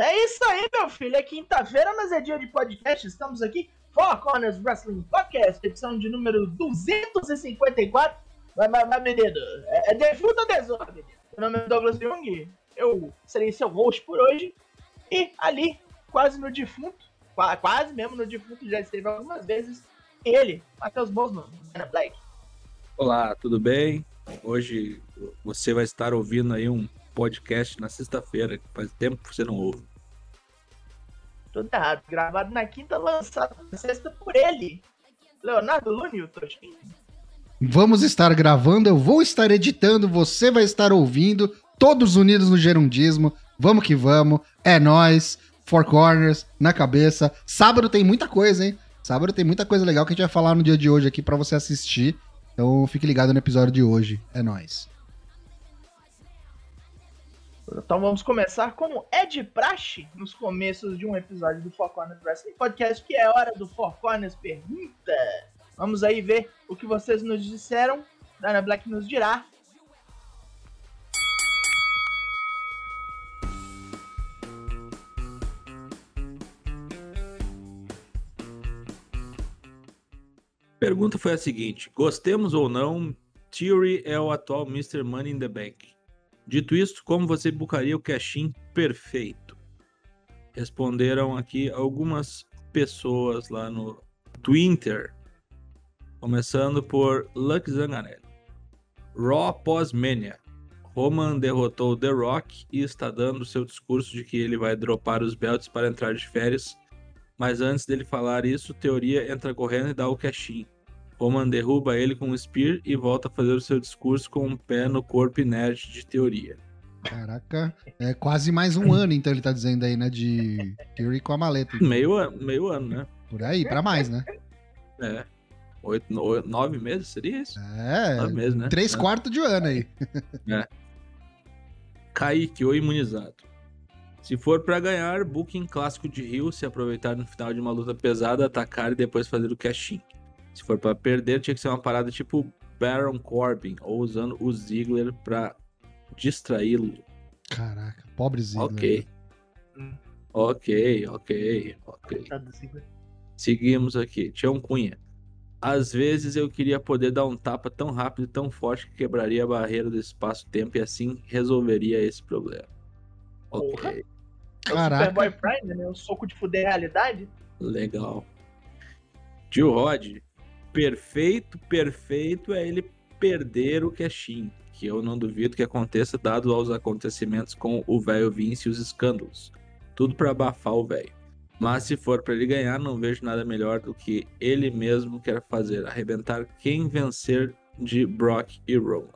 É isso aí, meu filho. É quinta-feira, mas é dia de podcast. Estamos aqui, Four Corners Wrestling Podcast, edição de número 254. Mas, mas, mas menino, é, é defunto ou desordem? Meu nome é Douglas Jung, eu serei seu host por hoje. E ali, quase no defunto, quase mesmo no defunto, já esteve algumas vezes, ele, Matheus Bosman, Ana Black. Olá, tudo bem? Hoje você vai estar ouvindo aí um podcast na sexta-feira, que faz tempo que você não ouve. Tudo errado. Gravado na quinta, lançado na sexta por ele. Leonardo Lune, o Toshin. Vamos estar gravando, eu vou estar editando, você vai estar ouvindo, todos unidos no gerundismo. Vamos que vamos, é nós, Four Corners, na cabeça. Sábado tem muita coisa, hein? Sábado tem muita coisa legal que a gente vai falar no dia de hoje aqui para você assistir. Então fique ligado no episódio de hoje. É nós. Então vamos começar como é de praxe nos começos de um episódio do Four Corners Wrestling Podcast, que é hora do Four Corners Pergunta. Vamos aí ver o que vocês nos disseram. Dana Black nos dirá. Pergunta foi a seguinte: gostemos ou não, Theory é o atual Mr. Money in the Bank. Dito isto, como você bucaria o cash-in perfeito? Responderam aqui algumas pessoas lá no Twitter. Começando por Luck Zanganelli. Raw pós-Mania. Roman derrotou The Rock e está dando seu discurso de que ele vai dropar os belts para entrar de férias. Mas antes dele falar isso, Teoria entra correndo e dá o cash-in. Roman derruba ele com um spear e volta a fazer o seu discurso com um pé no corpo inerte de teoria. Caraca, é quase mais um ano, então ele tá dizendo aí, né? De Theory com a maleta. Meio, meio ano, né? Por aí, pra mais, né? É. Oito, nove meses, seria isso? É, nove meses, né? Três é. quartos de ano aí. É. Kaique, o imunizado. Se for para ganhar, booking clássico de Rio, se aproveitar no final de uma luta pesada, atacar e depois fazer o cash-in. Se for para perder, tinha que ser uma parada tipo Baron Corbin, ou usando o Ziggler pra distraí-lo. Caraca, pobre Ziggler. Ok. Hum. Ok, ok, ok. Seguimos aqui. Tião Cunha. Às vezes eu queria poder dar um tapa tão rápido e tão forte que quebraria a barreira do espaço-tempo e assim resolveria esse problema. Ok. Porra. Caraca. É o Superboy Prime, né? O soco de fuder realidade. Legal. Tio Rod, perfeito, perfeito é ele perder o cash que eu não duvido que aconteça dado aos acontecimentos com o velho Vince e os escândalos. Tudo para abafar o velho. Mas se for para ele ganhar, não vejo nada melhor do que ele mesmo quer fazer, arrebentar quem vencer de Brock e Roman.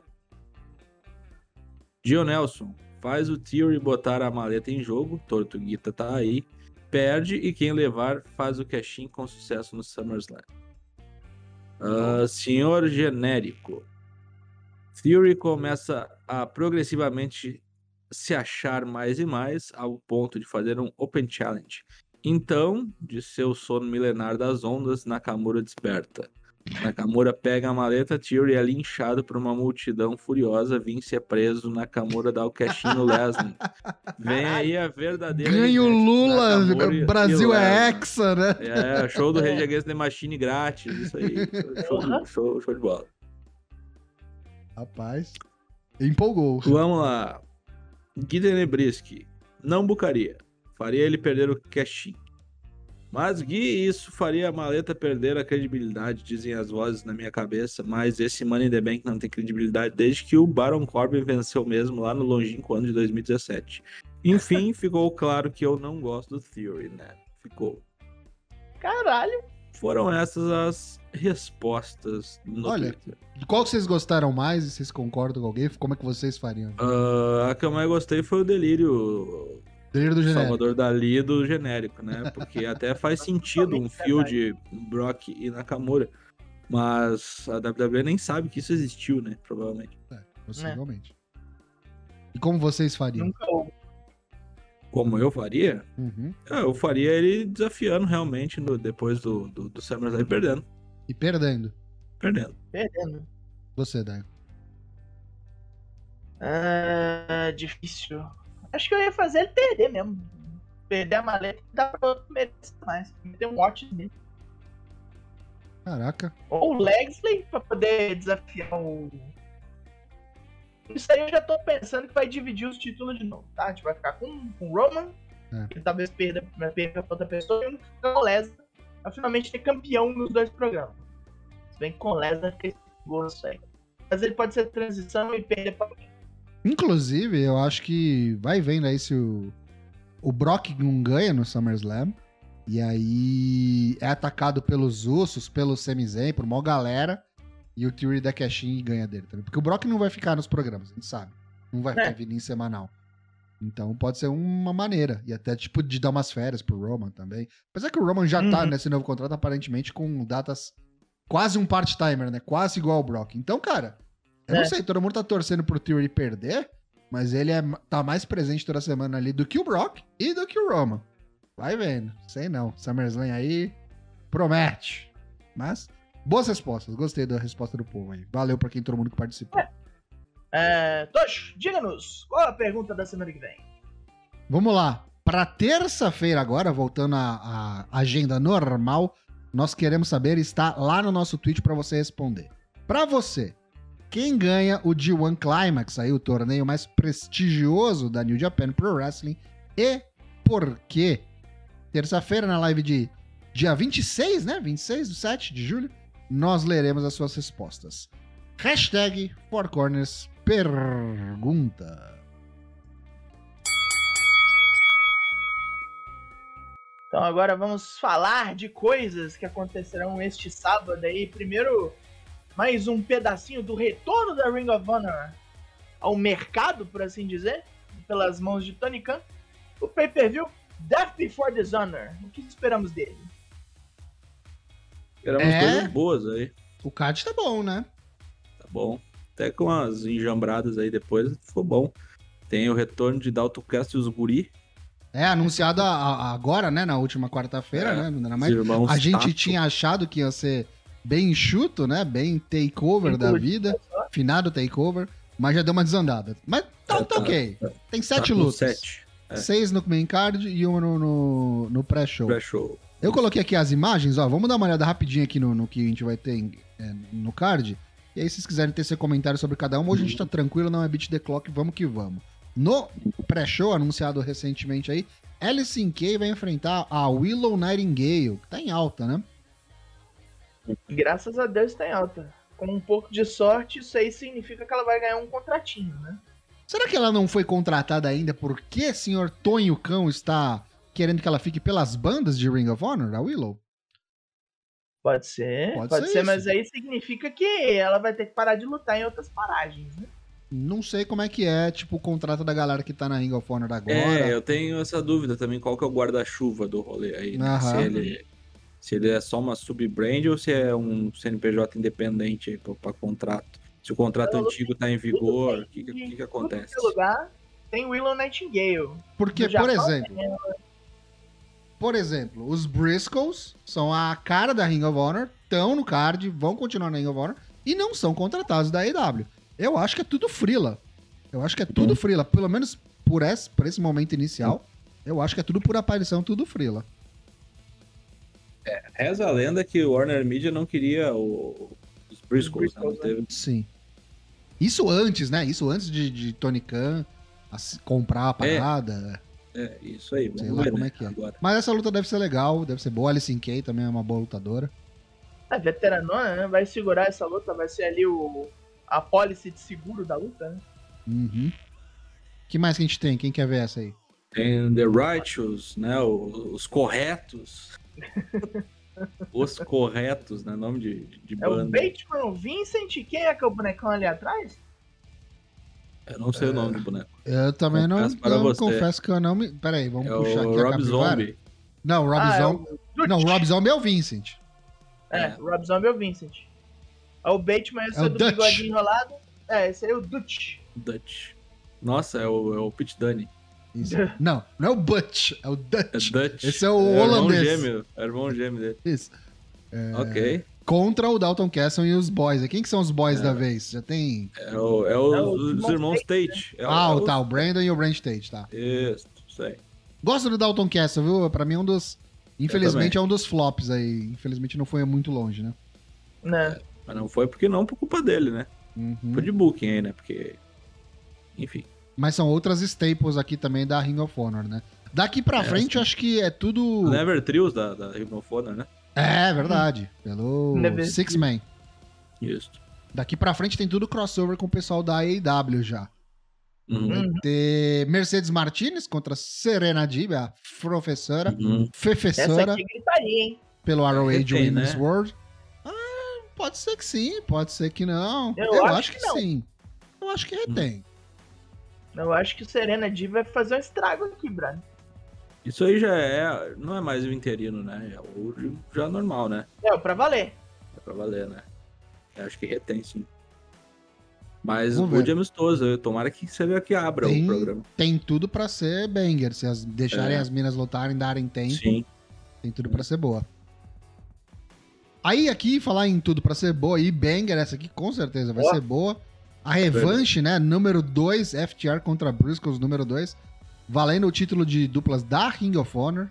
Dio Nelson faz o Theory botar a maleta em jogo, Tortuguita tá aí, perde e quem levar faz o cash com sucesso no SummerSlam. Uh, senhor genérico. Theory começa a progressivamente se achar mais e mais ao ponto de fazer um Open Challenge. Então, de seu sono milenar das ondas, Nakamura desperta. Nakamura pega a maleta, Theory é linchado por uma multidão furiosa, Vince é preso, Nakamura dá o cashinho no Lesnar. Vem aí a verdadeira... Ganha o Lula, Brasil é hexa, né? É, show do Rage Against the Machine grátis, isso aí. Show, show, show de bola. Rapaz, empolgou. Vamos lá. Guido Nebrisky, não bucaria. Faria ele perder o cashinho. Mas Gui, isso faria a maleta perder a credibilidade, dizem as vozes na minha cabeça. Mas esse Money in the Bank não tem credibilidade desde que o Baron Corbin venceu mesmo lá no longínquo ano de 2017. Enfim, ficou claro que eu não gosto do Theory, né? Ficou. Caralho! Foram essas as respostas no Olha, Twitter. qual que vocês gostaram mais? Vocês concordam com alguém? Como é que vocês fariam? Uh, a que eu mais gostei foi o Delírio Do genérico. Salvador Dali do genérico, né? Porque até faz sentido um fio de Brock e Nakamura. Mas a WWE nem sabe que isso existiu, né? Provavelmente. É, possivelmente. É. E como vocês fariam? Nunca Como eu faria? Uhum. É, eu faria ele desafiando realmente no, depois do, do, do SummerSlam perdendo. E perdendo? Perdendo. Perdendo. Você, Daigo? Ah, difícil. Acho que eu ia fazer ele perder mesmo. perder a maleta e dá pra outro que merece mais. Tem um watch nele. Caraca. Ou o Legsley pra poder desafiar o. Isso aí eu já tô pensando que vai dividir os títulos de novo, tá? A gente vai ficar com, com o Roman, É. que talvez perda, perca pra outra pessoa, e com o Lesnar, pra finalmente ter campeão nos dois programas. Se bem que com o Lesnar fica esse gosto aí. Mas ele pode ser transição e perder pra alguém. Inclusive, eu acho que vai vendo aí se o, o Brock não ganha no SummerSlam. E aí é atacado pelos Usos, pelo Sami Zayn, por uma galera. E o Theory da Cashin ganha dele também. Porque o Brock não vai ficar nos programas, a gente sabe. Não vai ficar É. vindo em semanal. Então pode ser uma maneira. E até tipo de dar umas férias pro Roman também. Apesar que o Roman já tá Uhum. nesse novo contrato, aparentemente, com datas quase um part-timer, né? Quase igual ao Brock. Então, cara, eu não É. sei, todo mundo tá torcendo pro Theory perder, mas ele é, tá mais presente toda semana ali do que o Brock e do que o Roman. Vai vendo. Sei não. SummerSlam aí promete. Mas, boas respostas. Gostei da resposta do povo aí. Valeu pra quem todo mundo que participou. É, Tosh, diga-nos, qual a pergunta da semana que vem? Vamos lá. Pra terça-feira agora, voltando à, à agenda normal, nós queremos saber, está lá no nosso tweet pra você responder. Pra você, quem ganha o G1 Climax, aí o torneio mais prestigioso da New Japan Pro Wrestling, e por quê? Terça-feira, na live de dia 26, né? 26 do 7 de julho, nós leremos as suas respostas. Hashtag Four Corners pergunta. Então agora vamos falar de coisas que acontecerão este sábado aí. Primeiro, mais um pedacinho do retorno da Ring of Honor ao mercado, por assim dizer, pelas mãos de Tony Khan. O pay-per-view Death Before Dishonor. O que esperamos dele? Esperamos É? coisas boas aí. O card tá bom, né? Tá bom. Até com as enjambradas aí depois, ficou bom. Tem o retorno de Dalton Cast e os Guri. É, anunciado a- a- agora, né? Na última quarta-feira, É, né? A gente Tato. tinha achado que ia ser bem enxuto, né? Bem takeover da vida. Finado takeover. Mas já deu uma desandada. Mas tá, tá tá- ok. Tem Tá sete com lutas. Sete. É. Seis no main card e uma no, no, no pré-show. Pré-show. Eu coloquei aqui as imagens, ó. Vamos dar uma olhada rapidinho aqui no, no que a gente vai ter em- é, no card. E aí, se vocês quiserem ter seu comentário sobre cada uma, hoje a gente tá tranquilo, não é beat the clock, vamos que vamos. No pré-show, anunciado recentemente aí, Alice in Kay vai enfrentar a Willow Nightingale, que tá em alta, né? Graças a Deus tá em alta. Com um pouco de sorte, isso aí significa que ela vai ganhar um contratinho, né? Será que ela não foi contratada ainda porque senhor Tonho Cão está querendo que ela fique pelas bandas de Ring of Honor, a Willow? Pode ser, Pode pode, ser ser, mas aí significa que ela vai ter que parar de lutar em outras paragens, né? Não sei como é que é, tipo, o contrato da galera que tá na Ring of Honor agora. É, eu tenho essa dúvida também, qual que é o guarda-chuva do rolê aí, né? Aham. Se ele, se ele é só uma sub-brand ou se é um CNPJ independente aí pra, pra contrato. Se o contrato antigo tá em vigor, o que, que, que, acontece? que é lugar tem Willow Nightingale. Porque, por exemplo, por exemplo, os Briscoes são a cara da Ring of Honor, estão no card, vão continuar na Ring of Honor e não são contratados da AEW. Eu acho que é tudo frila. Eu acho que é tudo frila, pelo menos por esse, por esse momento inicial. Eu acho que é tudo por aparição, tudo frila. Reza a lenda que o Warner Media não queria o, os Briscoes, né? Briscoes, teve- Sim. Isso antes, né? Isso antes de, de Tony Khan comprar a parada. É, isso aí, Sei lá ver, como né? é que é. Agora. Mas essa luta deve ser legal, deve ser boa. Alice in Kay também é uma boa lutadora. A veteranona, né? Vai segurar essa luta, vai ser ali o a pólice de seguro da luta, né? Uhum. que mais que a gente tem? Quem quer ver essa aí? Tem The Righteous, né? o- Os corretos. Os corretos, né? Nome de, de É o banda. Bateman, o Vincent, e quem é que é o bonecão ali atrás? Eu não sei o nome do boneco. Eu também não, Confesso para não você. confesso que eu não me. Peraí, vamos É puxar o aqui a Rob capivara. Zombie. Não, o Rob ah, Zombie. é o. Não, o Rob Zombie é o Vincent. É, É. o Rob Zombie é o Vincent. É o Bateman, esse É é, o do Dutch. bigodinho enrolado. É, esse aí é o Dutch. Dutch. Nossa, é o, é o Pit Dunny. Isso. Não, não é o Butch, é o É Dutch. Dutch. Esse é o irmão holandês. gêmeo. É o irmão gêmeo dele. Isso. É, Ok. Contra o Dalton Castle e os boys. Quem que são os boys da vez? Já tem. É, o, é, o, É o os irmão irmãos Tate, Tate. É ah, o, tá, o Brandon e o Brand Tate, tá. Isso, isso aí. Gosto do Dalton Castle, viu? Pra mim é um dos. Infelizmente é um dos flops aí. Infelizmente não foi muito longe, né? Né? Mas não foi porque não por culpa dele, né? Uhum. Foi de booking aí, né? Porque. Enfim. Mas são outras staples aqui também da Ring of Honor, né? Daqui pra É, frente, sim. acho que é tudo. Never Trios da, da Ring of Honor, né? É, verdade. Pelo Never Six Man. Isso. Daqui pra frente tem tudo crossover com o pessoal da AEW já. Uhum. Vai Uhum. ter Mercedes Martinez contra Serena Dib, a professora, Uhum. Fefessora, gritaria, pelo ROH Retém, Women's né? World. Ah, pode ser que sim, pode ser que não. Eu Eu, acho acho, que, que não. sim. Eu acho que retém. Eu acho que o Serena D vai fazer um estrago aqui, brother. Isso aí já é. Não é mais o interino, né? É o já normal, né? É, pra valer. É pra valer, né? Eu acho que retém, sim. Mas Vamos o ver. de amistoso, tomara que seja que abra Tem- o programa. Tem tudo pra ser banger. Se as, deixarem É. as minas lutarem, darem tempo, Sim. tem tudo pra ser boa. Aí aqui, falar em tudo pra ser boa, e banger, essa aqui com certeza vai Ó. ser boa. A revanche, né? Número 2, FTR contra Briscoes, número 2. Valendo o título de duplas da Ring of Honor.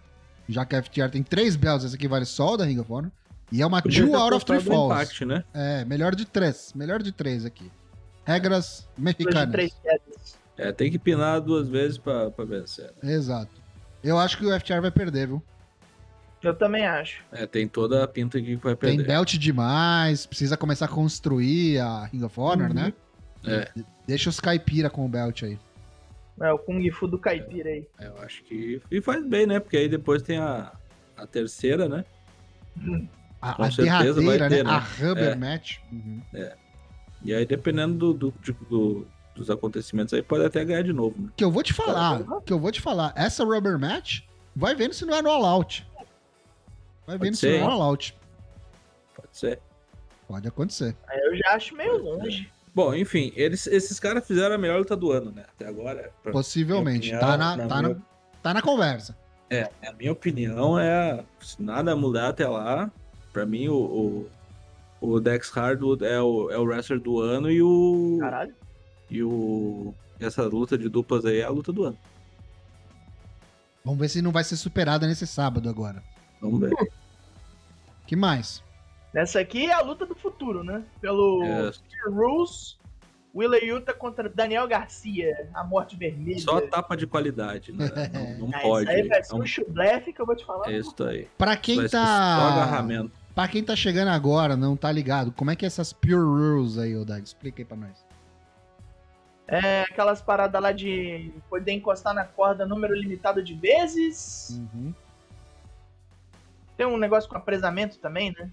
Já que a FTR tem três belts, essa aqui vale só o da Ring of Honor. E é uma Podia two out of three falls. Impact, né? É, melhor de três. Melhor de três aqui. Regras mexicanas. É, tem que pinar duas vezes pra, pra vencer. né? Exato. Eu acho que o FTR vai perder, viu? Eu também acho. É, tem toda a pinta aqui que vai Tem perder. belt demais, precisa começar a construir a Ring of Honor, Uhum. né? É, Deixa os caipira com o belt aí. É, o Kung Fu do Caipira aí. eu acho que. E faz bem, né? Porque aí depois tem a, a terceira, né? A, Com a certeza vai derradeira, ter, né? né? A rubber É. match. Uhum. E aí, dependendo do, do- do- dos acontecimentos aí, pode até ganhar de novo, né? Que eu vou te falar, Uhum. que eu vou te falar. Essa rubber match, vai vendo se não é no all out. Vai Pode vendo se ser, não é hein? all out. Pode ser. Pode acontecer. Aí eu já acho meio longe. Bom, enfim, eles, esses caras fizeram a melhor luta do ano, né? Até agora. Possivelmente. minha tá, opinião, na, na tá, minha- na, tá na conversa. É, a minha opinião é, se nada mudar até lá, pra mim o, o, o Dex Hardwood é o, é o wrestler do ano e o, Caralho. e o essa luta de duplas aí é a luta do ano. Vamos ver se não vai ser superada nesse sábado agora. Vamos ver. que mais? Nessa aqui é a luta do futuro, né? Pelo É, Rules, Willa Yuta contra Daniel Garcia, a morte vermelha. só tapa de qualidade, né? Não, não Ah, pode. Isso aí vai ser um chublefe que eu vou te falar. é isso aí. Pra quem Vai ser Só tá. agarramento. Pra quem tá chegando agora, não tá ligado, como é que é essas Pure Rules aí, Odag? Explica aí pra nós. É aquelas paradas lá de poder encostar na corda número limitado de vezes. Uhum. Tem um negócio com apresamento também, né?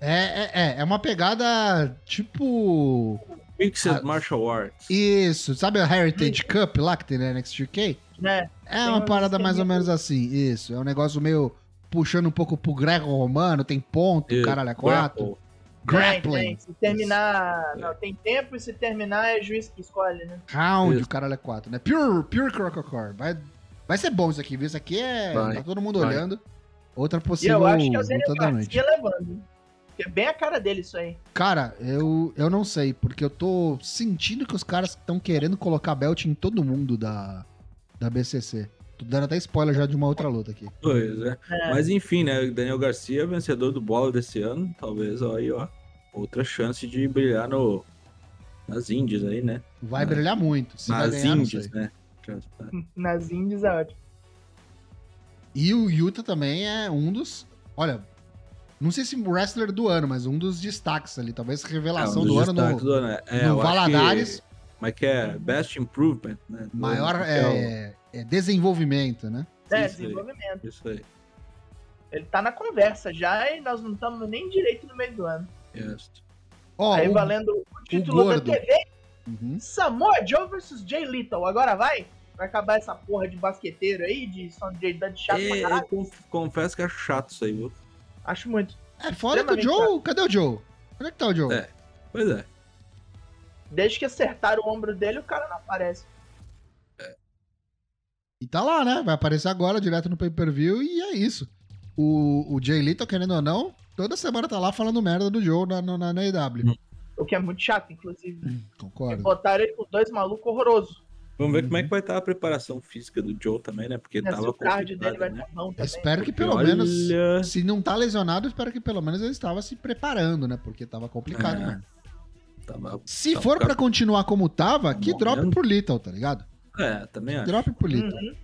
É, é, é, é uma pegada tipo. Mixed Ah, Martial Arts. Isso, sabe a Heritage Cup lá que tem na NXT UK? né? É Tem uma um parada mais ou menos assim, isso. É um negócio meio puxando um pouco pro greco-romano, tem ponto, E caralho, é quatro. Grappling, tem. Se terminar. Não, tem tempo e se terminar é juiz que escolhe, né? round, Isso. o caralho é quatro, né? Pure, pure crococor. Vai, vai ser bom isso aqui, viu? Isso aqui é. Vai, tá todo mundo vai. olhando. Outra E possível eu acho que é o. Garcia levando. Que é bem a cara dele isso aí. Cara, eu, eu não sei, porque eu tô sentindo que os caras estão querendo colocar belt em todo mundo da, da BCC. Tô dando até spoiler já de uma outra luta aqui. Pois é. É. Mas enfim, né? Daniel Garcia, vencedor do bola desse ano. Talvez ó, aí, ó. Outra chance de brilhar no, nas Índias aí, né? Vai É. brilhar muito. Se nas ganhar, sei. né? Nas Indies é ótimo. E o Yuta também é um dos. Olha, não sei se wrestler do ano, mas um dos destaques ali. Talvez revelação É, um do dos ano destaques no, do ano, é. É, no Valadares. Que, mas que é Best Improvement, né? do Maior é é, é desenvolvimento, né? É, Isso aí. desenvolvimento. o- Isso aí. Ele tá na conversa já e nós não estamos nem direito no meio do ano. Isso. Ó, aí o- valendo o título da gordo. TV, Uhum. Samoa Joe versus Jay Little. Agora vai? Vai acabar essa porra de basqueteiro aí, de Sonjay Dudley chato É, pra eu caralho? conf- confesso que acho chato isso aí, viu? Acho muito. É foda que o Joe. Cadê o Joe? Onde é que tá o Joe? É. Pois é. Desde que acertaram o ombro dele, o cara não aparece. E tá lá, né? Vai aparecer agora, direto no pay-per-view, e é isso. O, o Jay Little, querendo ou não, toda semana tá lá falando merda do Joe na, na, na AEW. O que é muito chato, inclusive. Concordo. Botaram ele com dois malucos horrorosos. Vamos ver como é que vai estar a preparação física do Joe também, né? Porque É, se tava o dele vai complicado, né? estar bom Eu também. espero que Porque pelo olha- menos, se não tá lesionado, espero que pelo menos ele estava se preparando, né? Porque tava complicado. É. né? Tava- Se tava for pra ficando- continuar como tava, que Morrendo. drop pro Little, tá ligado? É, também acho. Drop pro Little. Uhum.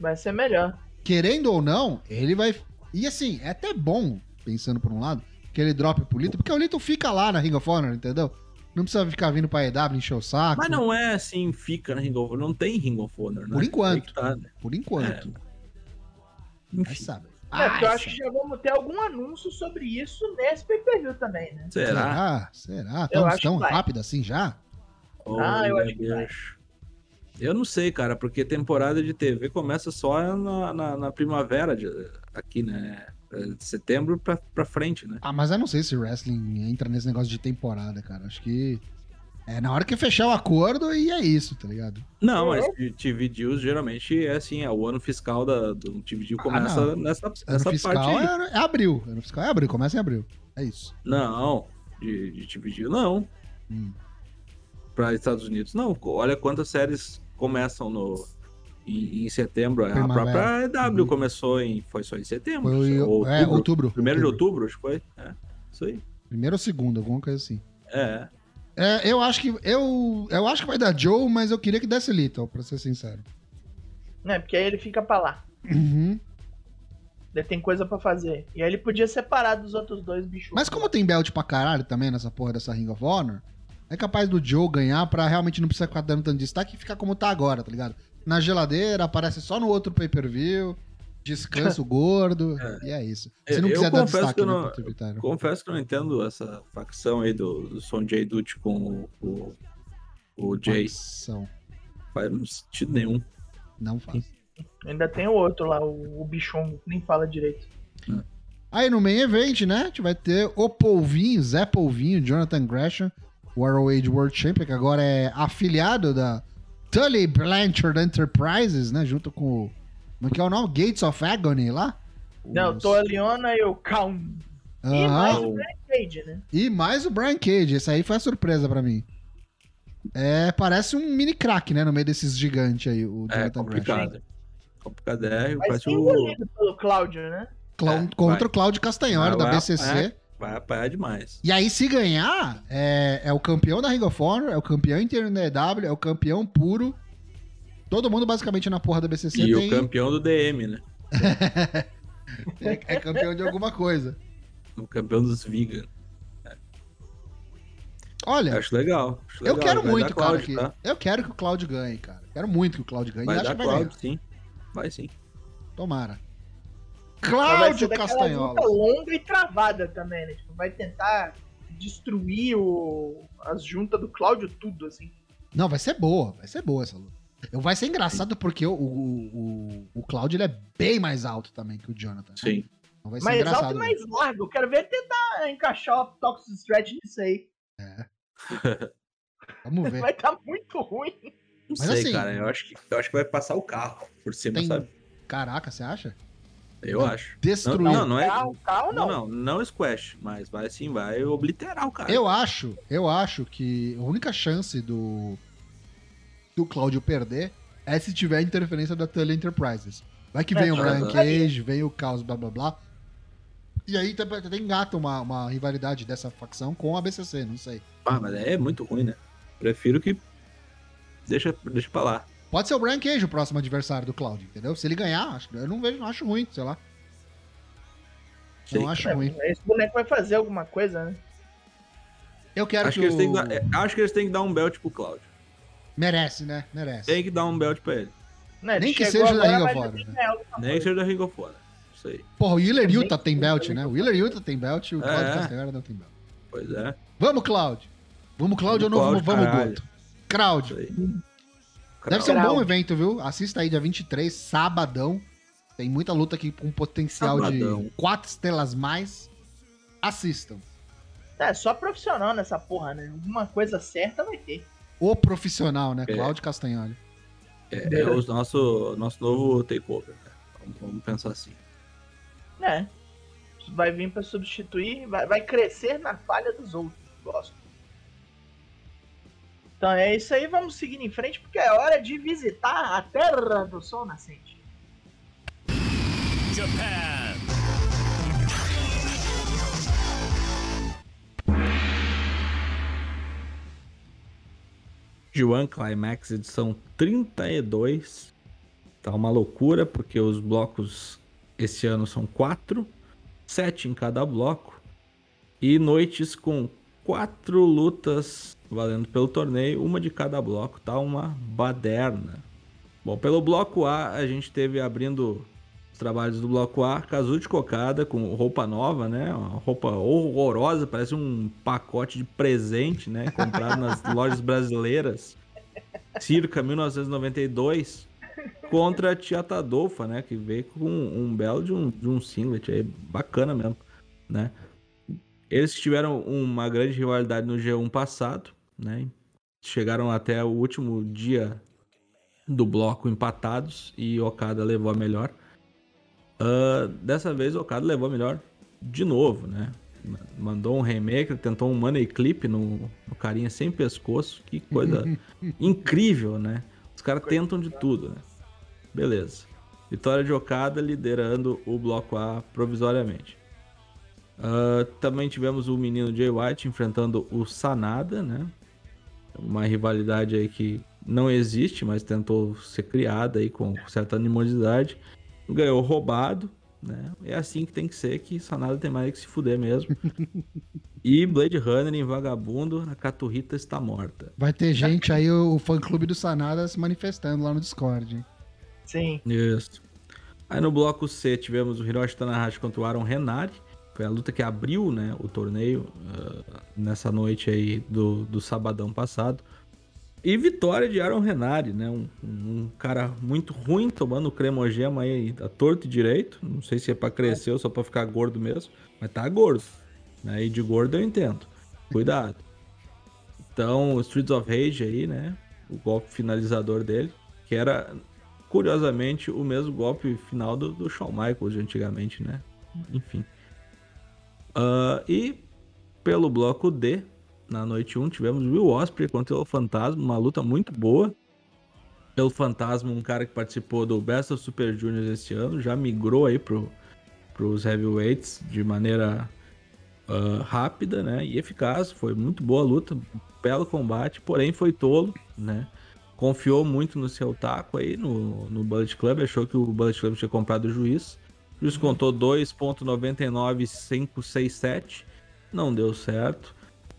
Vai ser melhor. Querendo ou não, ele vai. E assim, é até bom, pensando por um lado, que ele drop pro Little, porque o Little fica lá na Ring of Honor, entendeu? Não precisa ficar vindo pra EW encher o saco. Mas não é assim, fica na Ring of Honor. Não tem Ring of Honor, né? Por enquanto. Tá, né? Por enquanto. Enfim, saber. É, porque eu acho que já vamos ter algum anúncio sobre isso nesse pay-per-view também, né? será? Será? Será? Eu Tão, acho tão que vai. rápido assim já? Ah, eu acho que vai. Eu não sei, cara, porque temporada de TV começa só na, na, na primavera, de- aqui, né? É, De setembro pra, pra frente, né? Ah, mas eu não sei se wrestling entra nesse negócio de temporada, cara. Acho que. É na hora que fechar o acordo e é isso, tá ligado? Não, É. mas de TV Deals geralmente é assim, é o ano fiscal da, do TV Deal Ah, começa não. nessa, Ano nessa fiscal parte aí. é, é abril. Ano fiscal é abril, começa em abril. É isso. Não, de, de TV Deal não. Hum. Para Estados Unidos não. Olha quantas séries começam no em, em setembro. A própria EW Uhum. começou em foi só em setembro. Foi ou é, outubro. outubro. Primeiro de outubro, acho que foi. É, isso aí. Primeiro ou segundo, alguma coisa assim. É. É, eu acho que. Eu, eu acho que vai dar Joe, mas eu queria que desse Little, pra ser sincero. É, porque aí ele fica pra lá. Uhum. Ele tem coisa pra fazer. E aí ele podia separar dos outros dois bichos. Mas como tem belt pra caralho também nessa porra dessa Ring of Honor, é capaz do Joe ganhar pra realmente não precisar ficar dando tanto destaque e ficar como tá agora, tá ligado? Na geladeira, aparece só no outro pay-per-view, descansa o gordo, e é isso. Se não Eu quiser dar confesso destaque, que eu né, não- tributário. Confesso que eu não entendo essa facção aí do, do Sonjay Dutt com o, o, o Jay. Facção. Faz não sentido nenhum. Não faz. Ainda tem o outro lá, o, o que nem fala direito. Aí no main event, né, a gente vai ter o Polvinho, Zé Polvinho, Jonathan Gresham, o ROH World Champion, que agora é afiliado da Tully Blanchard Enterprises, né, junto com o... Como é que é o nome? Gates of Agony lá? Não, Os- tô a Leona e o Kaun. E Aham. mais o Brian Cage, né? E mais o Brian Cage, esse aí foi a surpresa pra mim. É, parece um mini crack, né, no meio desses gigantes aí, o É Jonathan Gresham. complicado. Complicado é. Ser o. pelo Cláudio, né? Clá- É, contra vai. o Claudio Castanhari, Vai, da BCC. apanhar. Vai apanhar demais. E aí, se ganhar, é, é o campeão da Ring of Honor, é o campeão inteiro da EW, é o campeão puro. Todo mundo basicamente na porra da BCC E tem, o campeão do DM, né? é, é campeão de alguma coisa. O campeão dos vegan. Olha, Acho legal. acho eu legal. quero Vai muito, cara, Cláudio, que, tá? eu quero que o Claudio ganhe, cara. Quero muito que o Claudio ganhe. Vai acho dar que vai Cláudio, ganhar. sim. Vai sim. Tomara. Cláudio Castanhola. luta longa e travada também, né? Tipo, vai tentar destruir o... as juntas do Cláudio tudo, assim. Não, vai ser boa, vai ser boa essa luta. Eu- Vai ser engraçado porque o, o, o, o Claudio ele é bem mais alto também que o Jonathan. Sim. Então vai ser mais engraçado. alto e mais largo. Eu quero ver tentar encaixar o Toxic Stretch nisso aí. Vamos ver. Vai estar muito ruim. Não Mas sei, assim- cara. Eu acho, que, eu acho que vai passar o carro por cima, Tem- sabe? Caraca, você acha? Eu acho. Destruir. Não, não, não é. Carro, carro Não, não. não, não squash, mas vai sim, vai obliterar o cara. Eu acho, eu acho que a única chance do do Cláudio perder é se tiver interferência da Tully Enterprises. Vai que É, vem o. Brian Cage, vem o Caos, blá blá blá. E aí até até engata uma, uma rivalidade dessa facção com a BCC, não sei. Ah, mas é muito ruim, né? Prefiro que. Deixa, deixa pra lá. Pode ser o Brian Cage o próximo adversário do Cláudio, entendeu? Se ele ganhar, acho- eu não vejo, não acho ruim, sei lá. Não Sim. acho ruim. Esse boneco vai fazer alguma coisa, né? Eu quero Acho que, que, o... que dar, é, acho que eles têm que dar um belt pro Claudio. Merece, né? Merece. Tem que dar um belt pra ele. Né, ele Nem que seja da Ring of Honor, né? Nem que seja da Ring of Honor. Isso aí. Porra, o Willer Utah tem belt, né? O Willer Utah tem belt e o Cláudio É. Castanheira não tem belt. Pois é. Vamos, Cláudio. Vamos, Cláudio, ou não Vamos, vamos, Cláudio, Deve ser um bom evento, viu? Assista aí dia 23, sabadão. Tem muita luta aqui com potencial Sabadão. de quatro estrelas mais. Assistam. É, só profissional nessa porra, né? Alguma coisa certa vai ter. O profissional, né? É. Cláudio Castanholi. É, é o nosso, nosso novo takeover. Né? Vamos, vamos pensar assim. É. Vai vir pra substituir, vai, vai crescer na falha dos outros. Gosto. Então é isso aí, vamos seguir em frente porque é hora de visitar a Terra do Sol Nascente. Japan. G1 Climax edição 32. Tá uma loucura, porque os blocos esse ano são quatro, sete em cada bloco, e noites com quatro lutas valendo pelo torneio, uma de cada bloco, tá uma baderna. Bom, pelo bloco A, a gente teve abrindo os trabalhos do bloco A, Kazuchi Cocada com roupa nova, né? Uma roupa horrorosa, parece um pacote de presente, né? Comprado nas lojas brasileiras. Circa 1992 contra a Tia Tadolfa, né? Que veio com um belo de um, de um singlet aí, bacana mesmo, né? Eles tiveram uma grande rivalidade no G1 passado, né? Chegaram até o último dia do bloco empatados e Okada levou a melhor. Uh, dessa vez Okada levou a melhor de novo, né? Mandou um remake, tentou um money clip no, no carinha sem pescoço. Que coisa incrível, né? Os caras tentam de tudo, né? Beleza. Vitória de Okada liderando o bloco A provisoriamente. Uh, também tivemos o menino Jay White enfrentando o Sanada, né? Uma rivalidade aí que não existe, mas tentou ser criada aí com certa animosidade. Ganhou roubado, né? É assim que tem que ser, que Sanada tem mais que se fuder mesmo. e Blade Runner em Vagabundo, a Caturrita está morta. Vai ter gente aí, o fã-clube do Sanada se manifestando lá no Discord? Sim. Isso. Aí no bloco C tivemos o Hiroshi Tanahashi contra o Aaron Renari. Foi a luta que abriu né, o torneio uh, nessa noite aí do, do sabadão passado. E vitória de Aaron Renari, né? Um, um, cara muito ruim tomando cremogema aí a torto e direito. Não sei se é para crescer ou só para ficar gordo mesmo, mas tá gordo. Né? E de gordo eu entendo. Cuidado. Então, Streets of Rage aí, né? O golpe finalizador dele, que era curiosamente o mesmo golpe final do, do Shawn Michaels de antigamente, né? Enfim. Uh, e pelo bloco D, na noite 1, tivemos Will Osprey contra o Fantasma, uma luta muito boa. Pelo Fantasma, um cara que participou do Best of Super Juniors esse ano, já migrou aí pro, pros heavyweights de maneira uh, rápida, né? E eficaz. Foi muito boa a luta, belo combate, porém foi tolo, né? Confiou muito no seu taco aí no, no Bullet Club, achou que o Bullet Club tinha comprado o juiz. O juiz contou 2.99567, não deu certo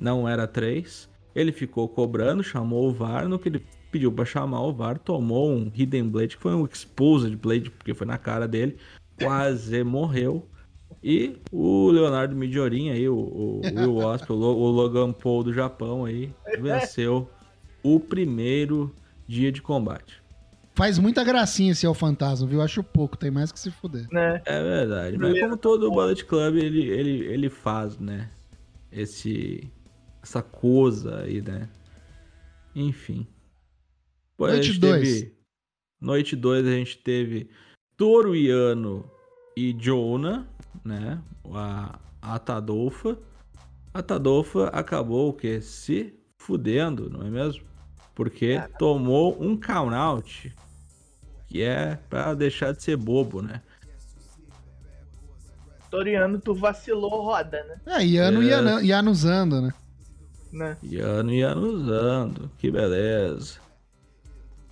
não era 3. Ele ficou cobrando, chamou o VAR. No que ele pediu para chamar o VAR, tomou um Hidden Blade, que foi um Exposed Blade, porque foi na cara dele. Quase morreu. E o Leonardo Midiorin aí, o, o Will Wasp, o, o Logan Paul do Japão aí, venceu o primeiro dia de combate. Faz muita gracinha esse é o fantasma, viu? Acho pouco, tem mais que se fuder. É, é verdade. Mas como todo Bullet Club, ele, ele, ele faz, né? Esse, essa coisa aí, né? Enfim. Noite 2. Noite 2 a gente teve Toruiano e Jonah, né? A, a Tadolfa. A Tadolfa acabou o quê? Se fudendo, não é mesmo? Porque tomou um count out. Que é pra deixar de ser bobo, né? Toriano, tu vacilou roda, né? É, Iano é. Ia, ia usando, né? né? E ano e ano usando. Que beleza.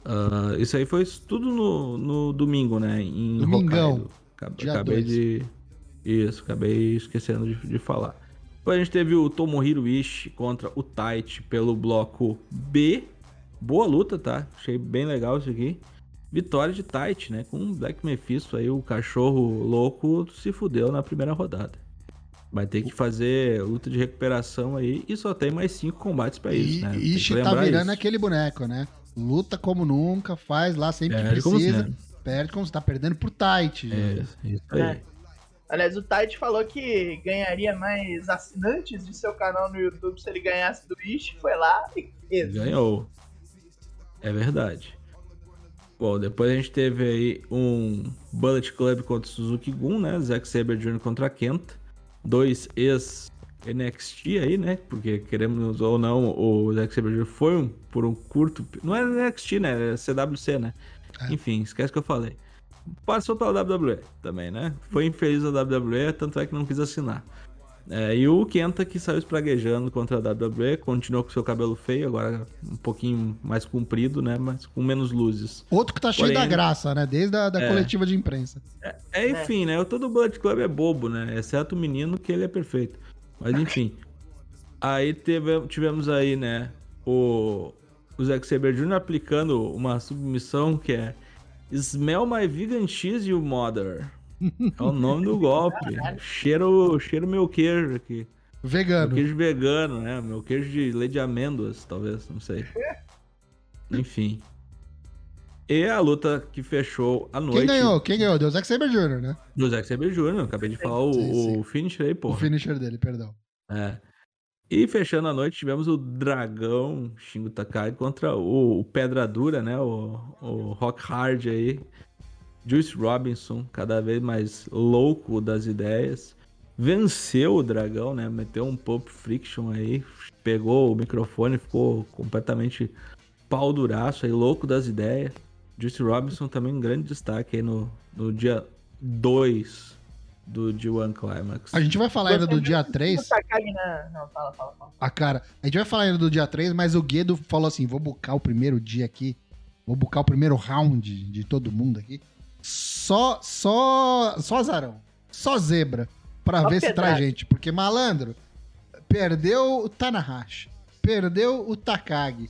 Uh, isso aí foi tudo no, no domingo, né? Em Domingão. Hokkaido. Acabei, acabei de. Isso, acabei esquecendo de, de falar. Depois a gente teve o Tomohiro Ishii contra o Taichi pelo bloco B. Boa luta, tá? Achei bem legal isso aqui. Vitória de Taichi, né? Com o Black Mephisto aí, o cachorro louco se fudeu na primeira rodada. Vai ter que fazer luta de recuperação aí e só tem mais cinco combates para isso, né? Ishii tá virando isso. aquele boneco, né? Luta como nunca, faz lá sempre perde que precisa. Como perde como se tá perdendo pro Tight. É, isso aí. É. Aliás, o Tight falou que ganharia mais assinantes de seu canal no YouTube se ele ganhasse do Ishi. Foi lá e fez. Ganhou. É verdade. Bom, depois a gente teve aí um Bullet Club contra Suzuki Gun, né? Zack Saber Jr. contra Kenta dois ex NXT aí, né? Porque queremos ou não, o Zack Sabre Jr. foi um, por um curto. Não era NXT, né? Era CWC, né? É. Enfim, esquece que eu falei. Passou pela WWE também, né? Foi infeliz a WWE, tanto é que não quis assinar. É, e o Kenta que saiu espraguejando contra a WWE, continuou com seu cabelo feio, agora um pouquinho mais comprido, né? Mas com menos luzes. Outro que tá cheio Porém, da graça, né? Desde a da É. coletiva de imprensa. É, é, enfim, né? Todo Blood Club é bobo, né? Exceto o menino que ele é perfeito. Mas enfim. Aí teve, tivemos aí, né? O, o Zack Sabre Jr. aplicando uma submissão que é Smell my vegan cheese, you mother. É o nome do golpe. Cheiro, cheiro meu queijo aqui. Meu Vegano. queijo vegano, né? Meu queijo de leite de amêndoas, talvez, não sei. Enfim. E a luta que fechou a noite Quem ganhou? Quem ganhou? Deu o Zack Sabre Jr., né? do Zack Sabre Jr. Acabei de falar o, Sim, sim. o finisher aí, pô. O finisher dele, perdão. É. E fechando a noite, tivemos o Dragão Shingo Takai contra o, o Pedra Dura, né? O, o Rock Hard aí. Juice Robinson, cada vez mais louco das ideias. Venceu o Dragão, né? Meteu um Pulp Friction aí. Pegou o microfone, ficou completamente pau duraço aí, louco das ideias. Juice Robinson também um grande destaque aí no, no dia 2 do G1 Climax. A gente vai falar ainda do dia 3. Takagi na... Não, fala, fala, fala. A cara. A gente vai falar ainda do dia 3, mas o Guedo falou assim: vou bucar o primeiro dia aqui. Vou bucar o primeiro round de todo mundo aqui. Só, só, só azarão. Só zebra. Pra Só ver se traz gente. Porque, malandro, perdeu o Tanahashi. Perdeu o Takagi.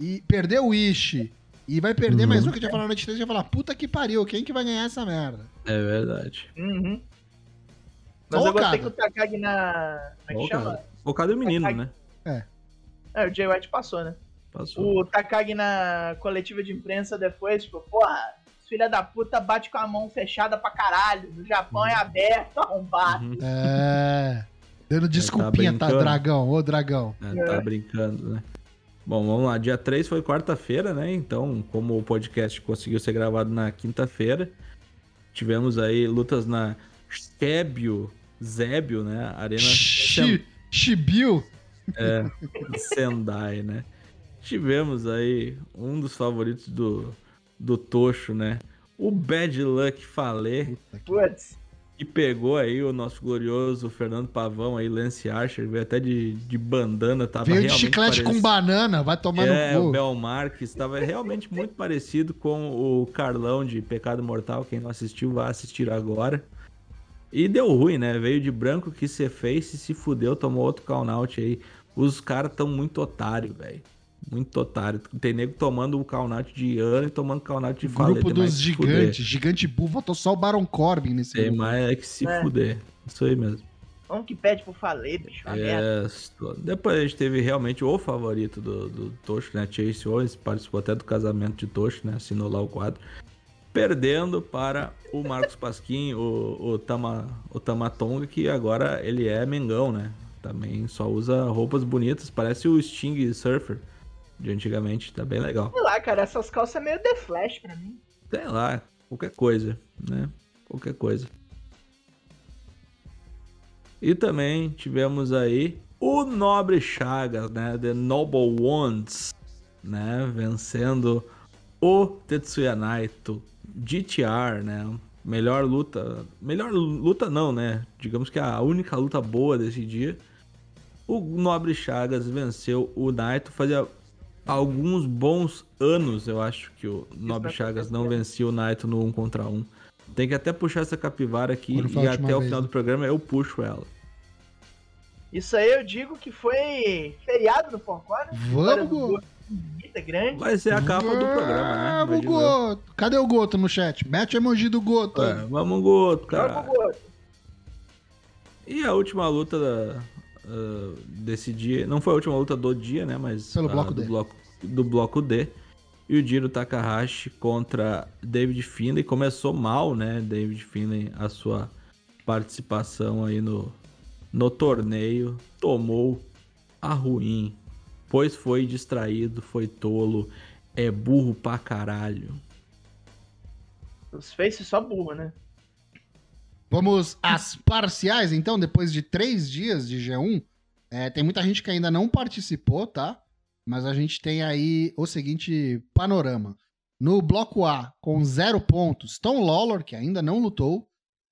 E perdeu o Ishi. E vai perder Uhum. mais um que a gente vai falar na noite 3 e vai falar: puta que pariu, quem que vai ganhar essa merda? É verdade. Uhum. Mas Só eu o gostei que o Takagi na... Como é que chama? cara. Focado em menino, Takagi. né? É, o Jay White passou, né? Passou. O Takagi na coletiva de imprensa depois, tipo, porra, filha da puta bate com a mão fechada pra caralho. No Japão é aberto, arrombado. Uhum. É. Dando desculpinha, tá, brincando. dragão? Ô, dragão. É, tá brincando, né? Bom, vamos lá. Dia 3 foi quarta-feira, né? Então, como o podcast conseguiu ser gravado na quinta-feira, tivemos aí lutas na Shebio, Zébio, né? Arena Shi- Shibiu. Sendai, né? Tivemos aí um dos favoritos do, do Tocho, né? O Bad Luck Falê, Putz. que pegou aí o nosso glorioso Fernando Pavão aí, Lance Archer, veio até de, de bandana, tava Veio de chiclete com parecido. banana, vai tomar É, no o cu. Bel Marques estava realmente muito parecido com o Carlão de Pecado Mortal. Quem não assistiu, vai assistir agora. E deu ruim, né? Veio de branco, quis ser face, se fudeu, tomou outro count out aí. Os caras tão muito otário, velho. Muito otário. Tem nego tomando o out de ano e tomando out de. Grupo Tem mais dos gigantes. Gigante Bull, votou só o Baron Corbin nesse Tem grupo. mais é que se É. fuder. Isso aí mesmo. Como que pede pro falei, bicho? É, depois a gente teve realmente o favorito do, do Tocho, né? Chase Owens, participou até do casamento de Tocho, né? Assinou lá o quadro. Perdendo para o Marcos Pasquim, o, o, Tama, o Tamatonga, que agora ele é Mengão, né? Também só usa roupas bonitas, parece o Sting Surfer de antigamente, tá bem legal. Sei lá, cara, essas calças é meio The Flash pra mim. Sei lá, qualquer coisa, né? Qualquer coisa. E também tivemos aí o Nobre Chagas, né? The Noble Ones, né? Vencendo o Tetsuya Naito GTR, né? Melhor luta. Melhor luta não, né? Digamos que a única luta boa desse dia. O Nobre Chagas venceu o Naito. Fazia alguns bons anos, eu acho, que o Nobre vai Chagas não vencia o Naito no 1 contra 1. Tem que até puxar essa capivara aqui e até o vez, final né? do programa eu puxo ela. Isso aí eu digo que foi feriado no Four Corners. Vitória Vamos, do Goto. Grande. Vai ser a capa do programa, né? Vamos. Goto. Cadê o Goto no chat? Mete emoji do Goto. É, vamos, Goto, cara. o Goto. E a última luta da- ah, desse dia, não foi a última luta do dia, né? Mas Pelo bloco do, D. bloco, do bloco D. E o Jiro Takahashi contra David Finlay. Começou mal, né? David Finlay, a sua participação aí no, no torneio. Tomou a ruim. Pois foi distraído, foi tolo. É burro pra caralho. Os faces só burro, né? Vamos às parciais, então, depois de três dias de G1. É, tem muita gente que ainda não participou, tá? Mas a gente tem aí o seguinte panorama. No bloco A, com zero pontos, Tom Lawlor, que ainda não lutou,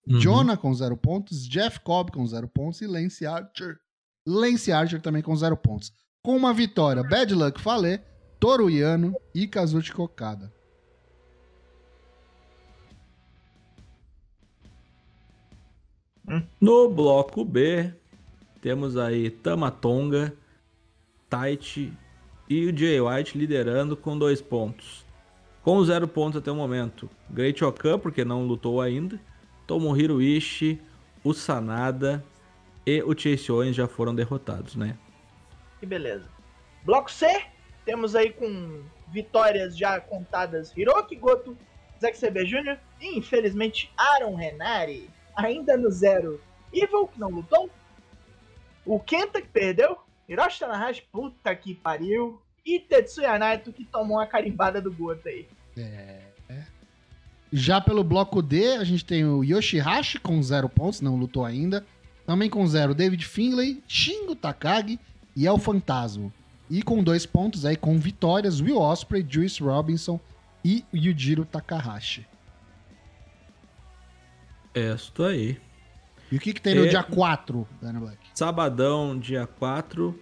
Uhum. Jonah com zero pontos, Jeff Cobb com zero pontos e Lance Archer. Lance Archer também com zero pontos. Com uma vitória, Bad Luck Fale, Toru Yano e Kazuchi Kokada. No bloco B, temos aí Tamatonga, Taichi e o Jay White liderando com dois pontos. Com zero pontos até o momento, Great Okan, porque não lutou ainda, Tomohiro Ishii, o Sanada e o Chase Owens já foram derrotados, né? Que beleza. Bloco C, temos aí com vitórias já contadas Hiroki Goto, Zack Sabre Jr. e infelizmente Aaron Renari, ainda no zero. Evil, que não lutou. O Kenta, que perdeu. Hiroshi Tanahashi, puta que pariu. E Tetsuya Naito, que tomou uma carimbada do Goto aí. Já pelo bloco D, a gente tem o Yoshihashi com zero pontos, não lutou ainda. Também com zero, David Finlay, Shingo Takagi e El Fantasma. E com dois pontos aí, com vitórias, Will Ospreay, Juice Robinson e Yujiro Takahashi. É isso aí. E o que, que tem no É- dia 4, Dana Black? Sabadão, dia 4,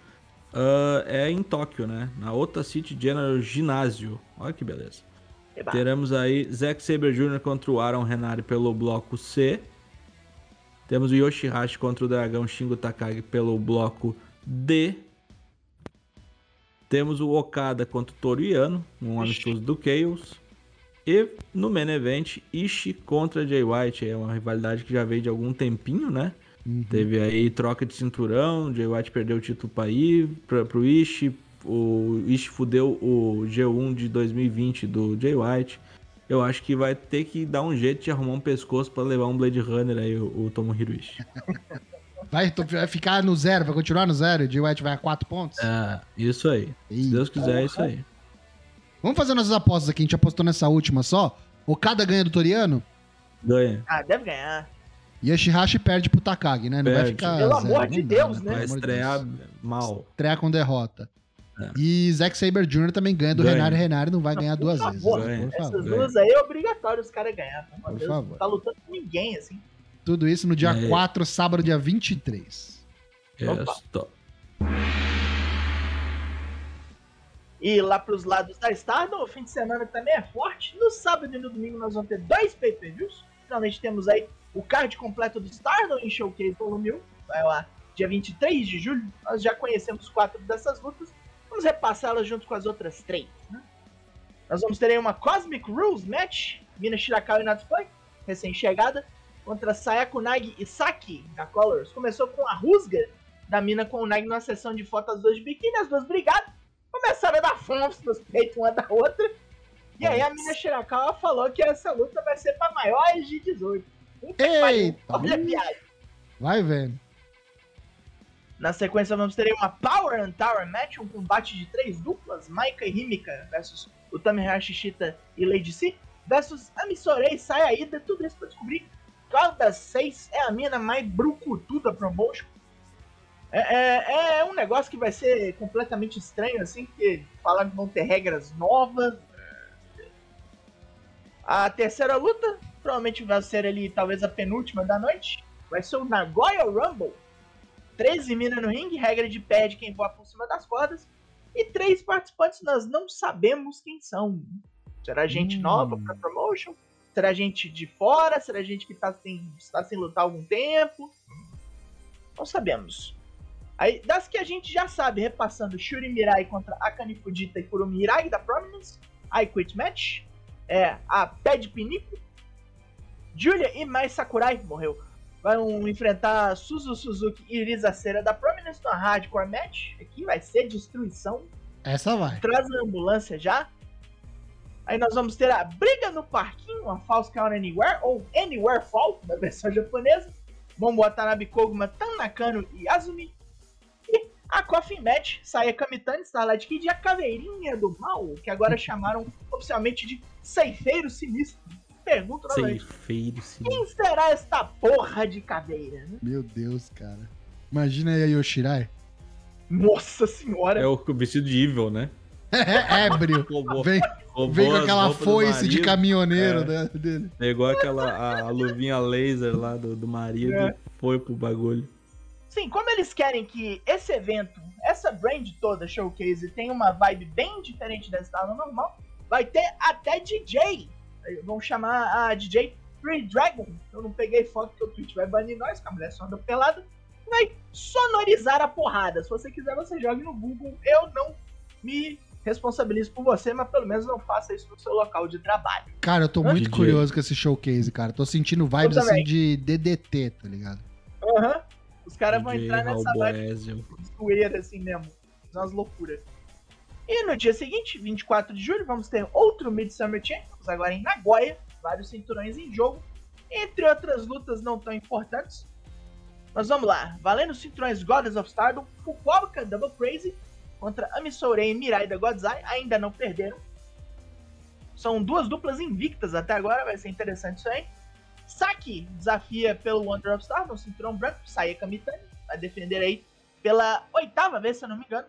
ah, é em Tóquio, né? Na Ota City General Ginásio. Olha que beleza. Eba. Teremos aí Zack Sabre Jr. contra o Aaron Renari pelo bloco C. Temos o Yoshihashi contra o Dragão Shingo Takagi pelo bloco D. Temos o Okada contra o Toru Yano, um amistoso do Chaos. E no main event, Ishii contra Jay White. É uma rivalidade que já veio de algum tempinho, né? Teve aí troca de cinturão, Jay White perdeu o título para ir pra, pro Ishii, o Ishii fudeu o G1 de 2020 do Jay White. Eu acho que vai ter que dar um jeito de arrumar um pescoço para levar um Blade Runner aí, o, o Tomohiro Ishii. Vai, vai ficar no zero, vai continuar no zero? O Jay White vai a 4 pontos? É, isso aí. Se Ih, Deus quiser, é isso aí. Vamos fazer nossas apostas aqui, a gente apostou nessa última só. O cada ganha do Toriano Ganha. Ah, deve ganhar. e Yoshihashi perde pro Takagi, né? Não vai Perde. ficar. Pelo zero, amor de não dá, Deus, né? Vai de estrear Deus. mal. Estrear com derrota. É. E Zack Saber Jr. também ganha do Ganha. Renari. Renari não vai ganhar Por duas favor, vezes. favor. Essas duas aí é obrigatório os caras ganhar. Por de Deus, favor. Não tá lutando com ninguém, assim. Tudo isso no dia É. 4, sábado, dia 23. Opa. Esto. E lá pros lados da Stardom, o fim de semana também é forte. No sábado e no domingo nós vamos ter dois pay-per-views. Finalmente temos aí o card completo do Stardom em Showcase Volume 1. Vai lá dia 23 de julho. Nós já conhecemos quatro dessas lutas. Vamos repassá-las junto com as outras três. Né? Nós vamos ter aí uma Cosmic Rules Match. Mina Shirakawa e Natsupoi, recém-chegada, contra Sayako Nagi e Saki da Colors. Começou com a rusga da mina com o Nagi numa sessão de fotos as duas de biquíni, as duas brigadas começaram a dar fomos nos peitos uma da outra. E aí a mina Shirakawa falou que essa luta vai ser pra maiores de 18. Puta que pariu. Eita! Olha a viagem. Vai vendo. Na sequência vamos ter uma Power and Tower Match, um combate de três duplas, Maika e Himika versus Utami Shita e Lady C, versus Amisorei e Sayaida, tudo isso pra descobrir qual das seis é a mina mais brucutuda promotion. É, é, é um negócio que vai ser completamente estranho, assim, porque falaram que vão ter regras novas. A terceira luta, provavelmente vai ser ali talvez a penúltima da noite, vai ser o Nagoya Rumble. 13 minas no ringue, regra de pé de quem voa por cima das cordas. E três participantes nós não sabemos quem são. Será gente Hum. nova pra promotion? Será gente de fora? Será gente que tá sem, está sem lutar há algum tempo? Não sabemos. Aí, das que a gente já sabe, repassando Shuri Mirai contra Akane Fujita e Kurumi Hirai da Prominence, I Quit Match, é a Ped Pinico, Julia e Mai Sakurai, morreu, vão enfrentar Suzu Suzuki e Irisa Cera da Prominence no Hardcore Match, aqui vai ser destruição, Essa vai. traz a ambulância já. Aí nós vamos ter a briga no parquinho, a False Count Anywhere, ou Anywhere Fall, na versão japonesa. Mombo Watanabe Koguma, Tanakano e Azumi. A Coffin Match, Saya Kamitani, Starlight Kid e a Caveirinha do Mal, que agora chamaram oficialmente de Ceifeiro Sinistro. pergunto novamente. Ceifeiro, sim. Quem será esta porra de caveira? né? Meu Deus, cara. Imagina aí a Yoshirai. Nossa senhora. É o vestido de Evil, né? É, ébrio. Roubou, Vem, roubou vem com aquela foice de caminhoneiro É. dele. Pegou aquela a, a luvinha laser lá do, do marido É. e foi pro bagulho. Sim, como eles querem que esse evento, essa brand toda, showcase, tenha uma vibe bem diferente da Star normal, vai ter até DJ. Vão chamar a DJ Free Dragon. Eu não peguei foto porque o Twitch vai banir nós, que a mulher só anda pelada. Vai sonorizar a porrada. Se você quiser, você jogue no Google. Eu não me responsabilizo por você, mas pelo menos não faça isso no seu local de trabalho. Cara, eu tô muito DJ. curioso com esse showcase, cara. Tô sentindo vibes assim de DDT, tá ligado? Aham. Os caras vão entrar nessa vibe zoeira assim mesmo. Umas loucuras. E no dia seguinte, 24 de julho, vamos ter outro Midsummer Champions, agora em Nagoya. Vários cinturões em jogo. Entre outras lutas não tão importantes. Mas vamos lá. Valendo os cinturões Goddess of Stardom, Fukuoka Double Crazy contra Amisourei e Mirai da Godzai. Ainda não perderam. São duas duplas invictas até agora, vai ser interessante isso aí. Saki desafia pelo Wonder of Stardom, cinturão branco, Sayaka Mitani vai defender aí pela oitava vez, se eu não me engano.